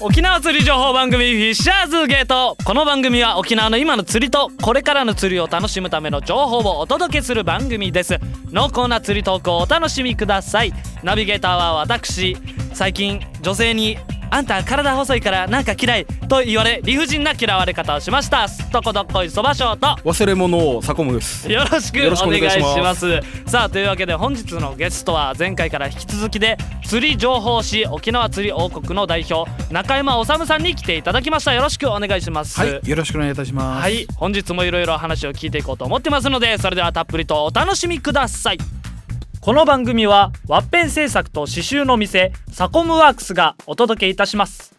沖縄釣り情報番組フィッシャーズゲートこの番組は沖縄の今の釣りとこれからの釣りを楽しむための情報をお届けする番組です。濃厚な釣りトークをお楽しみください。ナビゲーターは私最近女性にあんた体細いからなんか嫌いと言われ理不尽な嫌われ方をしました。すっとこどっこいそばショート忘れ物をサコムです。よろしくお願いしまます。さあというわけで本日のゲストは前回から引き続きで釣り情報誌沖縄釣り王国の代表中山治さんに来ていただきました。よろしくお願いします。はい、よろしくお願いいたします。はい本日もいろいろ話を聞いていこうと思ってますのでそれではたっぷりとお楽しみくださいこの番組はワッペン製作と刺繍の店サコムワークスがお届けいたします。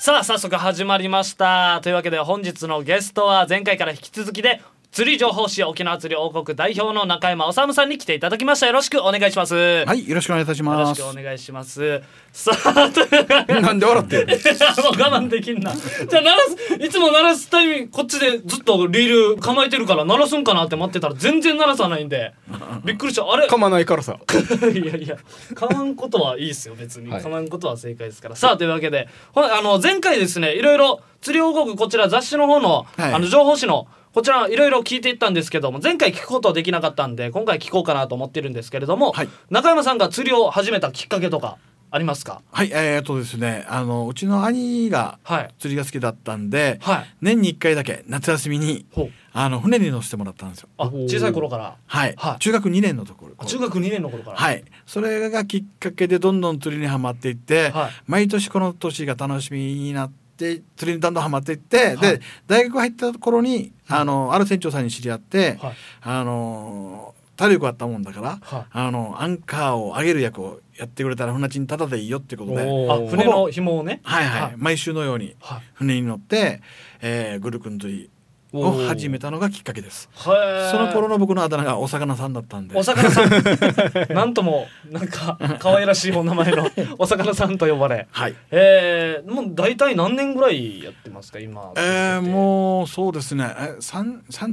さあ早速始まりました。というわけで本日のゲストは前回から引き続きで釣り情報誌沖縄釣り王国代表の中山治さんに来ていただきました。よろしくお願いします。ははい、よろしくお願いいたしよろます。しくお願いします。さあというなんで笑ってる もう我慢できんな。じゃあ鳴らすいつも鳴らすタイミングこっちでずっとリール構えてるから鳴らすんかなって待ってたら全然鳴らさないんで。びっくりした。あれ？噛まないからさ。いやいや。噛まんことはいいですよ別に、はい。噛まんことは正解ですから。さあというわけで。ほんあの前回ですねいろいろ釣り王国こちら雑誌の方の,、はい。あの情報誌のこちらいろいろ聞いていったんですけども前回聞くことはできなかったんで今回聞こうかなと思ってるんですけれども、はい。中山さんが釣りを始めたきっかけとかありますか？はい、えー、っとですね、あのうちの兄がはい。釣りが好きだったんで、はい。年に一回だけ夏休みにほう。あの船に乗せてもらったんですよ。あ小さい頃から？はい、はい。中学2年のところ。あ中学2年の頃から？はい、それがきっかけでどんどん釣りにはまっていって、はい。毎年この年が楽しみになって釣りにどんどんはまっていって、はい。で大学入った頃にあのある船長さんに知り合って、はい。あの体力あったもんだから、はい。あのアンカーを上げる役をやってくれたら船賃タダでいいよってことで、あ船の紐をね。はいはい、はい。毎週のようにはい。船に乗って、えー、グルクン釣りを始めたのがきっかけです。その頃の僕のあだ名がお魚さんだったんで。お魚さん。なんともなんか可愛らしいお名前の お魚さんと呼ばれ。はい。えー、もう大体何年ぐらいやってますか今。えー、もうそうですね。え三三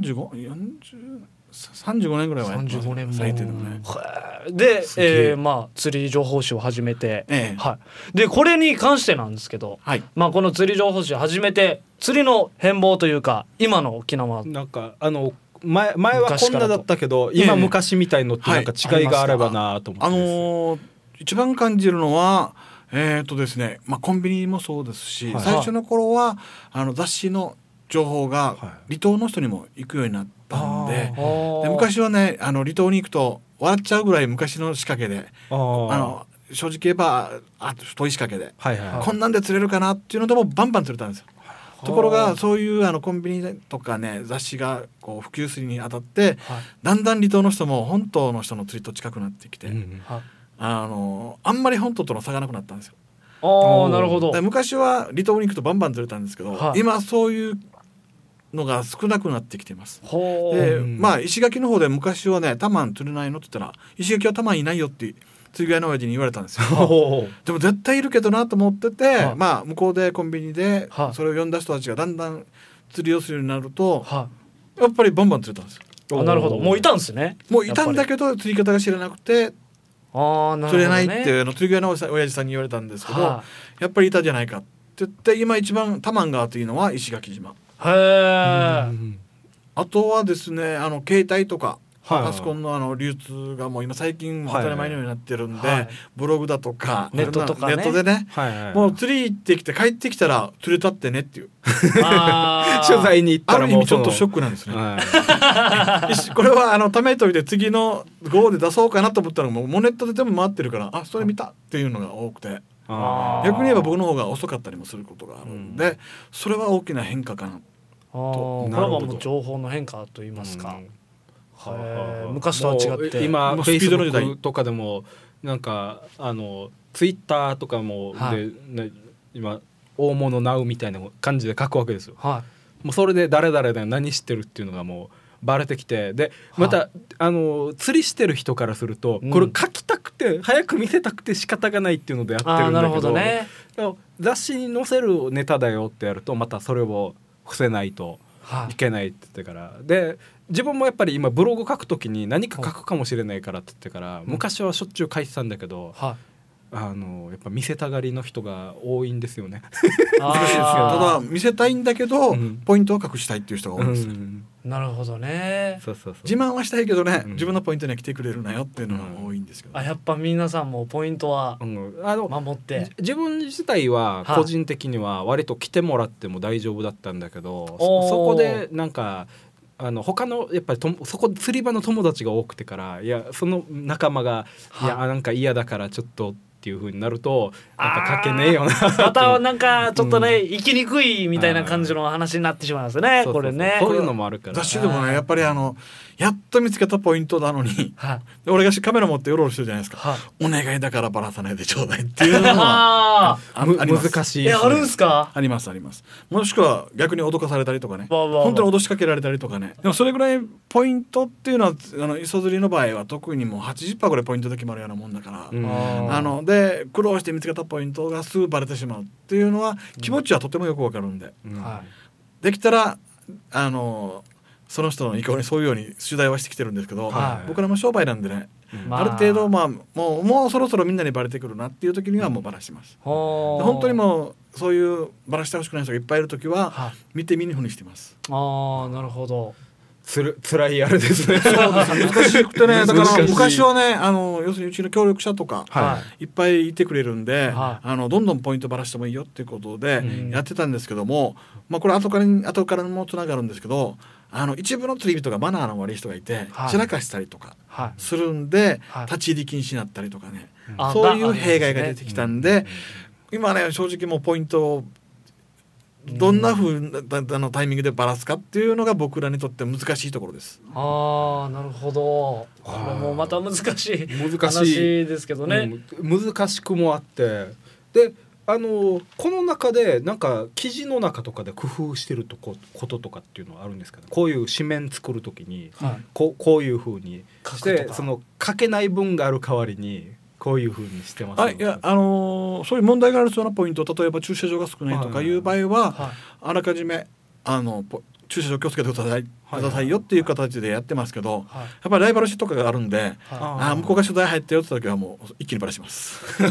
十五四十三十五年ぐらいはやってます35年も。最低でもね。で、ええ。ー、まあ釣り情報誌を始めて、ええ。はい、でこれに関してなんですけど、はい。まあ、この釣り情報誌を始めて釣りの変貌というか今の沖縄。なんかあの前前はこんなだったけどええ。今昔みたいのってなんか違いがあればなと思ってあのー一番感じるのはえっ、とですね、まあ、コンビニもそうですし、はい。最初の頃はあの雑誌の情報がはい。離島の人にも行くようになったんで,、あで昔はねあの離島に行くと笑っちゃうぐらい昔の仕掛けであの正直言えばあ太い仕掛けで、はいはいこんなんで釣れるかなっていうのでもバンバン釣れたんですよ。ところがそういうあのコンビニとかね雑誌がこう普及するにあたってはい。だんだん離島の人も本島の人の釣りと近くなってきて、うんあのあんまり本島との差がなくなったんですよ。ああなるほど。で昔は離島に行くとバンバン釣れたんですけど、はい。今そういうのが少なくなってきています。でうんまあ石垣の方で昔はね「タマン釣れないの?」って言ったら「石垣はタマンいないよ」って釣り具合の親父に言われたんですよ。でも絶対いるけどなと思ってて、はいまあ向こうでコンビニではいそれを呼んだ人たちがだんだん釣りをするようになるとはやっぱりバンバン釣れたんですよ。いあなるほどもういたんですねもういたんだどけど釣り方が知らなくてああなるほど、ね、釣れないっていうの釣り具合の親父さんに言われたんですけど、はやっぱりいたじゃないかって言って今一番タマン川というのは石垣島。いへえうんあとはですねあの携帯とか、はいパソコンのあの流通がもう今最近も当たり前のようになってるんで、はい。ブログだとかネットとかね。ネットでね。はいはいもう釣り行ってきて帰ってきたら釣れたってねっていう。取材に行ったあらもうる意味ちょっとショッックなんですね。は 一これはあのためといて次の号で出そうかなと思ったらもうモネットで全部回ってるからあそれ見たっていうのが多くて逆に言えば僕の方が遅かったりもすることがあるんで、それは大きな変化かな。あー。これはなるほど。もう情報の変化と言いますか、昔とは違って。もう今フェイスブックとかでもなんかあのツイッターとかも、はい。でね今大物ナウみたいな感じで書くわけですよ。はもうそれで誰々で何知ってるっていうのがもうバレてきて。でまた、あの釣りしてる人からすると、うん。これ書きたくて早く見せたくて仕方がないっていうのでやってるるんだけどほどね。雑誌に載せるネタだよってやるとまたそれを伏せないとはい。いけないって言ってから。で自分もやっぱり今ブログ書くときに何か書くかもしれないからって言ってから昔はしょっちゅう書いてたんだけどはあのやっぱ見せたがりの人が多いんですよね。ただ見せたいんだけど、うん。ポイントを隠したいっていう人が多いんですよ、うんなるほどね。そうそうそう。自慢はしたいけどね、うん。自分のポイントには来てくれるなよっていうのが多いんですけど、あやっぱ皆さんもポイントはうん。あの守って。じ自分自体ははい。個人的には割と来てもらっても大丈夫だったんだけど、おー。そそこでなんかあの他のやっぱりともそこ釣り場の友達が多くてからいやその仲間が「はい。いやなんか嫌だからちょっと」っていう風になるとなんか書けねえよなまたなんかちょっとね、生きにくいみたいな感じの話になってしまいますよね。そうそうそう。これねそういうのもあるから。雑誌でもねやっぱりあのやっと見つけたポイントなのにはい。で俺がしカメラ持ってうろうろしてるじゃないですか、はい。お願いだからバラさないでちょうだいっていうのは ああむあります。難しい。ーえあるんすか？ありますあります。もしくは逆に脅かされたりとかね。本当に脅しかけられたりとかね。でもそれぐらいポイントっていうのはあの磯釣りの場合は特にもう80%ぐらいポイントで決まるようなもんだから、うん。あので苦労して見つけたポイントがすぐバレてしまうっていうのは気持ちはとてもよくわかるんで、うん。はできたらあのその人の意向にそういうように取材はしてきてるんですけど、はい。僕らも商売なんでね、うん。まあ。る程度まあもうもうそろそろみんなにバレてくるなっていう時にはもうバラします。ほー。本当にもうそういうバラしてほしくない人がいっぱいいる時ははい。見て見ぬふうにしてます。ああなるほどつる辛いあれですね。難しくてね だから昔はねあの要するにうちの協力者とか、はい。い。っぱいいてくれるんで、はい。あのどんどんポイントばらしてもいいよっていうことでうん。やってたんですけども、まあ、これ後からに後からもつながるんですけどあの一部の釣り人がマナーの悪い人がいて、はい。散らかしたりとかはい。するんで、はい。立ち入り禁止になったりとかね、あそういうだ弊害が出てきたんで、今ね正直もうポイントをどんなふうなタイミングでばらすかっていうのが僕らにとって難しいところです。ああなるほど。これもまた難しい難しい話ですけどね、うん難しくもあって。であのこの中でなんか記事の中とかで工夫してるとここととかっていうのはあるんですかね。こういう紙面作る時にはい。こうこういうふうにしてその書けない文がある代わりにこういうふうにしてますはい、いやあのーそういう問題があるそうなポイント例えば駐車場が少ないとかいう場合は、はいあらかじめあのポ駐車場気をつけてください,、くださいよっていう形でやってますけど、はい。やっぱりライバル視とかがあるんで、はい。あー向こうが取材入ったよって時はもう一気にバラします。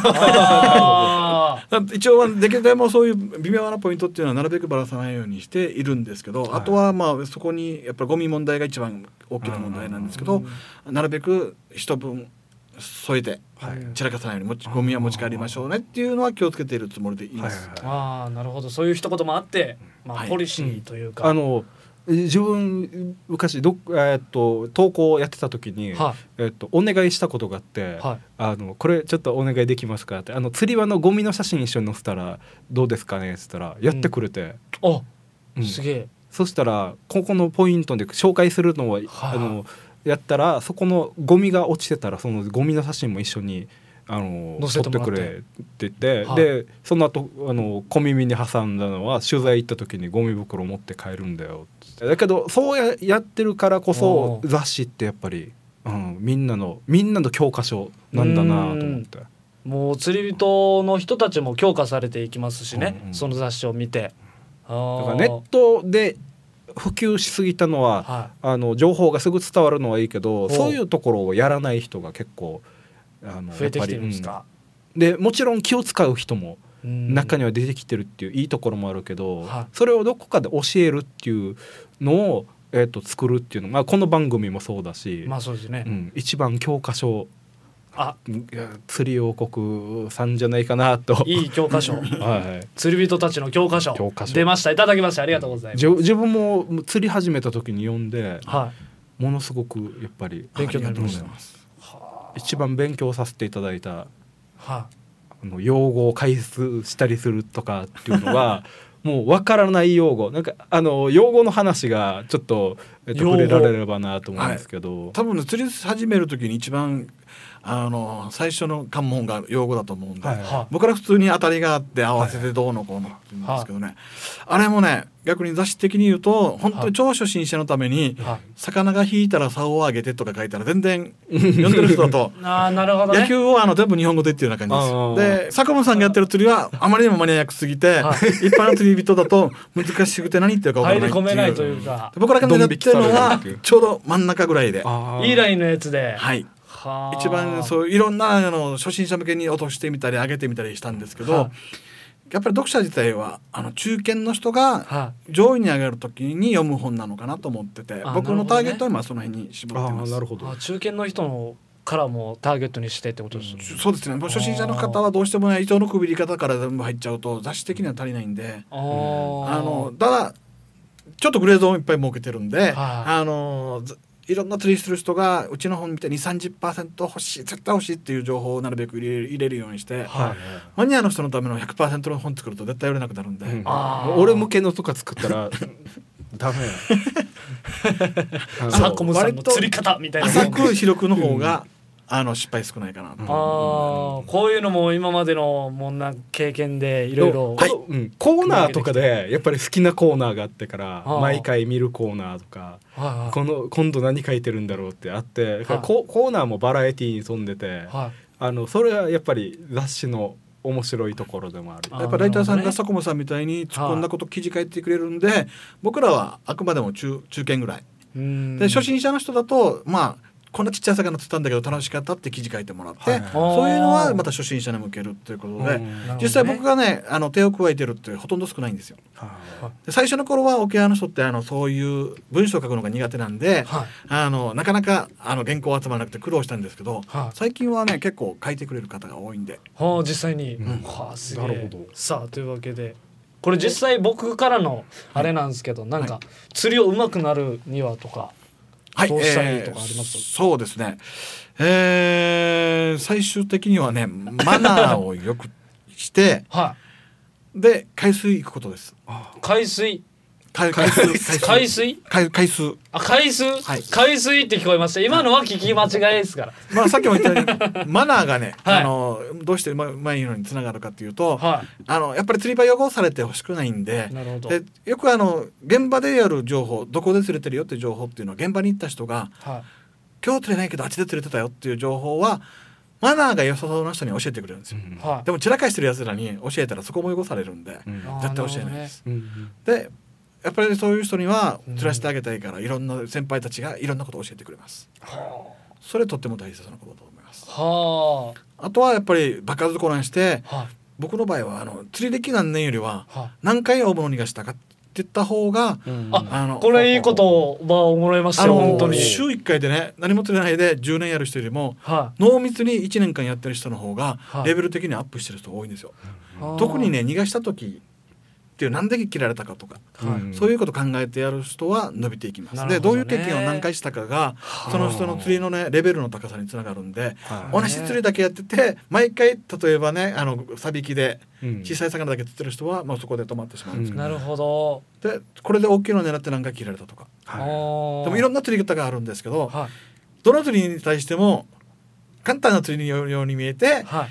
一応はできるだけもうそういう微妙なポイントっていうのはなるべくばらさないようにしているんですけど、はい。あとはまあそこにやっぱりゴミ問題が一番大きな問題なんですけど、なるべく一分添えてはい。散らかさないように持ちゴミは持ち帰りましょうねっていうのは気をつけているつもりでいいです。はいはいはい。あーなるほど。そういう一言もあって、まあはい。ポリシーというか、あの自分昔どっえーっと投稿をやってた時に、はえーっとお願いしたことがあって、はい。あのこれちょっとお願いできますかって。あの釣り場のゴミの写真一緒に載せたらどうですかねって言ったらやってくれて、おうん。すげえ。そしたらここのポイントで紹介するのは、はい。あのやったらそこのゴミが落ちてたらそのゴミの写真も一緒にあの載せて撮って。くれって言って、はい。でその後あの小耳に挟んだのは取材行った時にゴミ袋持って帰るんだよだけどそうややってるからこそ雑誌ってやっぱり、うん、みんなのみんなの教科書なんだなと思って。もう釣り人の人たちも強化されていきますしね、うんうん。その雑誌を見て。あだーからネットで普及しすぎたのは、はあの情報がすぐ伝わるのはいいけどう。そういうところをやらない人が結構あのい、増えてきてるんですか、うん。でもちろん気を使う人もうん。中には出てきてるっていういいところもあるけど、はい。それをどこかで教えるっていうのを、えー、と作るっていうのが、まあ、この番組もそうだし、まあそうですね、うん、一番教科書あ釣り王国さんじゃないかなと。いい教科書。はい釣り人たちの教科書。教科書。出ました。いただきました。ありがとうございます。自分も釣り始めた時に読んではものすごくやっぱり勉強になりました。一番勉強させていただいたいはあ。の用語を解説したりするとかっていうのが もうわからない用語。なんかあの用語の話がちょっと、えっと、触れられればなと思うんですけど、多分ね釣り始める時に一番あの最初の関門が用語だと思うんで、はい。は僕ら普通に当たりがあって合わせてどうのこうのって言うんですけどね、あれもね逆に雑誌的に言うと本当に超初心者のためには「魚が引いたら竿を上げて」とか書いたら全然読んでる人だと ああなるほどね。野球をあの全部日本語でっていうような感じあです。で坂本さんがやってる釣りはあまりにもマニアックすぎて、は一般の釣り人だと難しくて何言ってるか分からないっていう。込めないというか。僕らが狙ってるのはちょうど真ん中ぐらいで。いいラインのやつで。はい。はあ一番そういろんなあの初心者向けに落としてみたり上げてみたりしたんですけど、はい。やっぱり読者自体はあの中堅の人がは上位に上がる時に読む本なのかなと思っててあ僕のターゲットは今その辺に絞ってあます。ーなるほど。あ中堅の人のからもターゲットにしてってことですね。そうですね。もう初心者の方はどうしてもね糸のくびり方から全部入っちゃうと雑誌的には足りないんで。ああーのただちょっとグレードをいっぱい設けてるんで、はい。あのずいろんな釣りする人がうちの本みたいに30%欲しい絶対欲しいっていう情報をなるべく入れ入れるようにして、はい。マニアの人のための100%の本作ると絶対売れなくなるん。で、うん俺向けのとか作ったら ダメやサ コムさんの割と釣り方みたいな浅く広くの方が、あの失敗少ないかなと、うん。ああこういうのも今までのもんな経験でいろい。ろコーナーとかでやっぱり好きなコーナーがあってから毎回見るコーナーとかこの今度何書いてるんだろうってあってはいココーナーもバラエティーに富んでてはい。あのそれはやっぱり雑誌の面白いところでもある。あやっぱライターさんが佐久間さんみたいに突っ込んだこと記事書いてくれるんで僕らはあくまでも中中堅ぐらい。うん。で初心者の人だとまあこんなちっちゃい魚釣ったんだけど楽しかったって記事書いてもらって、はいそういうのはまた初心者に向けるということで、実際僕がねあの手を加えてるってほとんど少ないんですよ。最初の頃は沖縄の人ってあのそういう文章を書くのが苦手なんで、はい。あのなかなかあの原稿集まらなくて苦労したんですけど、はい。最近はね結構書いてくれる方が多いんで。はあ実際に、うん。はあすげえなるほど。さあというわけでこれ実際僕からのあれなんですけど、なんか釣りを上手くなるにはとかはい、どうしたらいいとかあります？そうですね。えー最終的にはねマナーをよくして はで海水行くことです。い海水海海水。海水。海海水。あ海水、はい。海水って聞こえました。今のは聞き間違いですから。まあさっきも言ったように マナーがね、はい。あのどうしてま前のにつながるかっていうと、はあのやっぱり釣り場汚されてほしくないんでい。なるほど。でよくあの現場でやる情報どこで釣れてるよっていう情報っていうのは現場に行った人がは今日釣れないけどあっちで釣れてたよっていう情報はマナーが良さそうな人に教えてくれるんですよ、いはい。でも散らかしてる奴らに教えたらそこも汚されるんで、うん。絶対教えないです、うん。でやっぱりそういう人にはうん。釣らせてあげたいからいろんな先輩たちがいろんなことを教えてくれます。はそれとっても大切なことだと思います。あはあ。とはやっぱり場数こなしてあはい。僕の場合はあの釣り歴何年よりはは何回大物逃がしたかって言った方がうん。ああのいこれいいことは思いましたあのよ本当に。週1回でね何も釣れないで10年やる人よりもは濃密に1年間やってる人の方がはい。レベル的にアップしてる人多いんですよ。い特にね逃がした時っていうなんで切られたかとか、はい。そういうこと考えてやる人は伸びていきます。どね。でどういう経験を何回したかがその人の釣りのねレベルの高さにつながるんではい。同じ釣りだけやってて毎回例えばねあのサビキでうん。小さい魚だけ釣ってる人はもうそこで止まってしまうんですけど、なるほど。でこれで大きいのを狙って何回切られたとか。あはーでもいろんな釣り方があるんですけどはい。どの釣りに対しても簡単な釣りにように見えてはい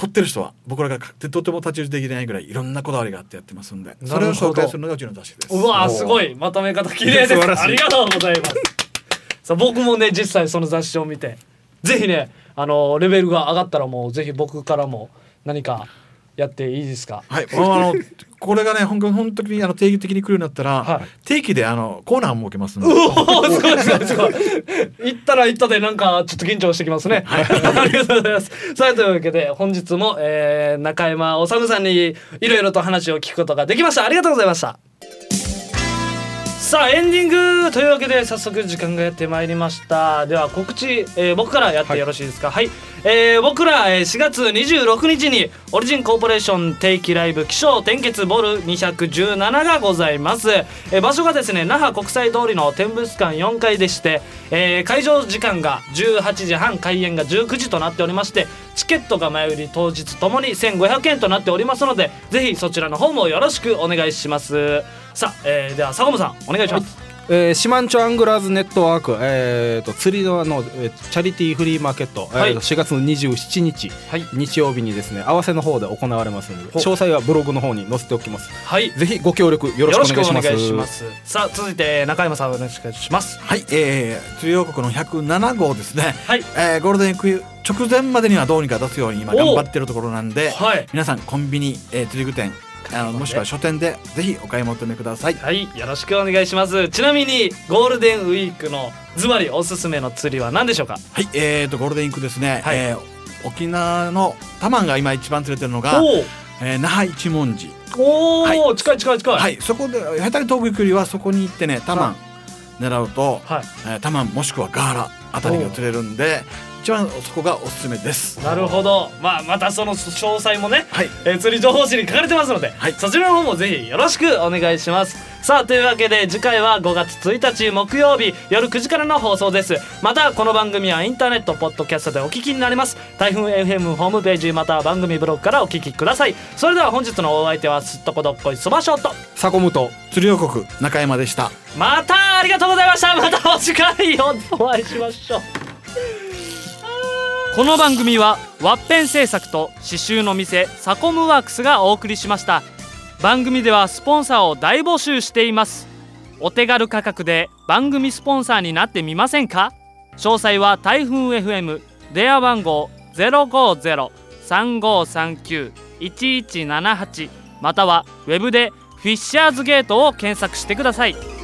凝ってる人は僕らがとても太刀打ちできないぐらいいろんなこだわりがあってやってますんでそれを紹介するのがうちの雑誌です。うわーすごいまとめ方綺麗です。素晴らしい。ありがとうございます。さあ僕もね実際その雑誌を見てぜひねあのレベルが上がったらもうぜひ僕からも何かやっていいですか？はい、あのこれがね本当本当にあの定期的に来るようになったら、はい。定期であのコーナーも設けますんで。行ったら行ったでなんかちょっと緊張してきますね、ありがとうございます。さあというわけで本日も、えー中山修さんにいろいろと話を聞くことができました。ありがとうございましたさあエンディングというわけで早速時間がやってまいりました。では告知、えー僕からやってよろしいですか？はい、えー僕ら、えー4月26日にオリジンコーポレーション定期ライブ気象転結ボル217がございます、えー場所がですね那覇国際通りの展物館4階でして、えー会場時間が18時半開演が19時となっておりましてチケットが前売り当日ともに1500円となっておりますのでぜひそちらの方もよろしくお願いしますさあ、えーでは坂本さんお願いします、えー、シマンチョアングラーズネットワーク、えー、と釣りのあの、えーチャリティーフリーマーケット、はいえーと4月の27日、はい。日曜日にですね合わせの方で行われますのでほ詳細はブログの方に載せておきます。はい。ぜひご協力よよろしくお願いします。願いします。さあ続いて中山さんお願いします。はい、えー、釣り王国の107号ですね、はい。えーゴールデンウィーク直前までにはどうにか出すように今お頑張ってるところなんではい。皆さんコンビニ、えー、釣り具店あのもしくは書店でぜひお買い求めください。はいよろしくお願いします。ちなみにゴールデンウィークのズバリおすすめの釣りは何でしょうか？はいえー、とゴールデンウィークですね、はい。えー沖縄のタマンが今一番釣れてるのが、おえー那覇一文字。おお、はい。近い近い近い。はいそこで下手に遠く行くよりはそこに行ってねタマン狙うと、はい。えータマンもしくはガーラあたりが釣れるんで一番そこがおすすめです。なるほど。まあまたその詳細もねはい。えー釣り情報誌に書かれてますので、はい。そちらの方もぜひよろしくお願いします。さあというわけで次回は5月1日木曜日夜9時からの放送です。またこの番組はインターネットポッドキャストでお聞きになれます。台風 FM ホームページまたは番組ブログからお聞きください。それでは本日のお相手はすっとこどっこいそばショートサコムと釣り王国中山でした。またありがとうございました。またお次回お会いしましょうこの番組はワッペン製作と刺繍の店サコムワークスがお送りしました。番組ではスポンサーを大募集しています。お手軽価格で番組スポンサーになってみませんか？詳細は台風 FM 電話番号050-3539-1178またはウェブでフィッシャーズゲートを検索してください。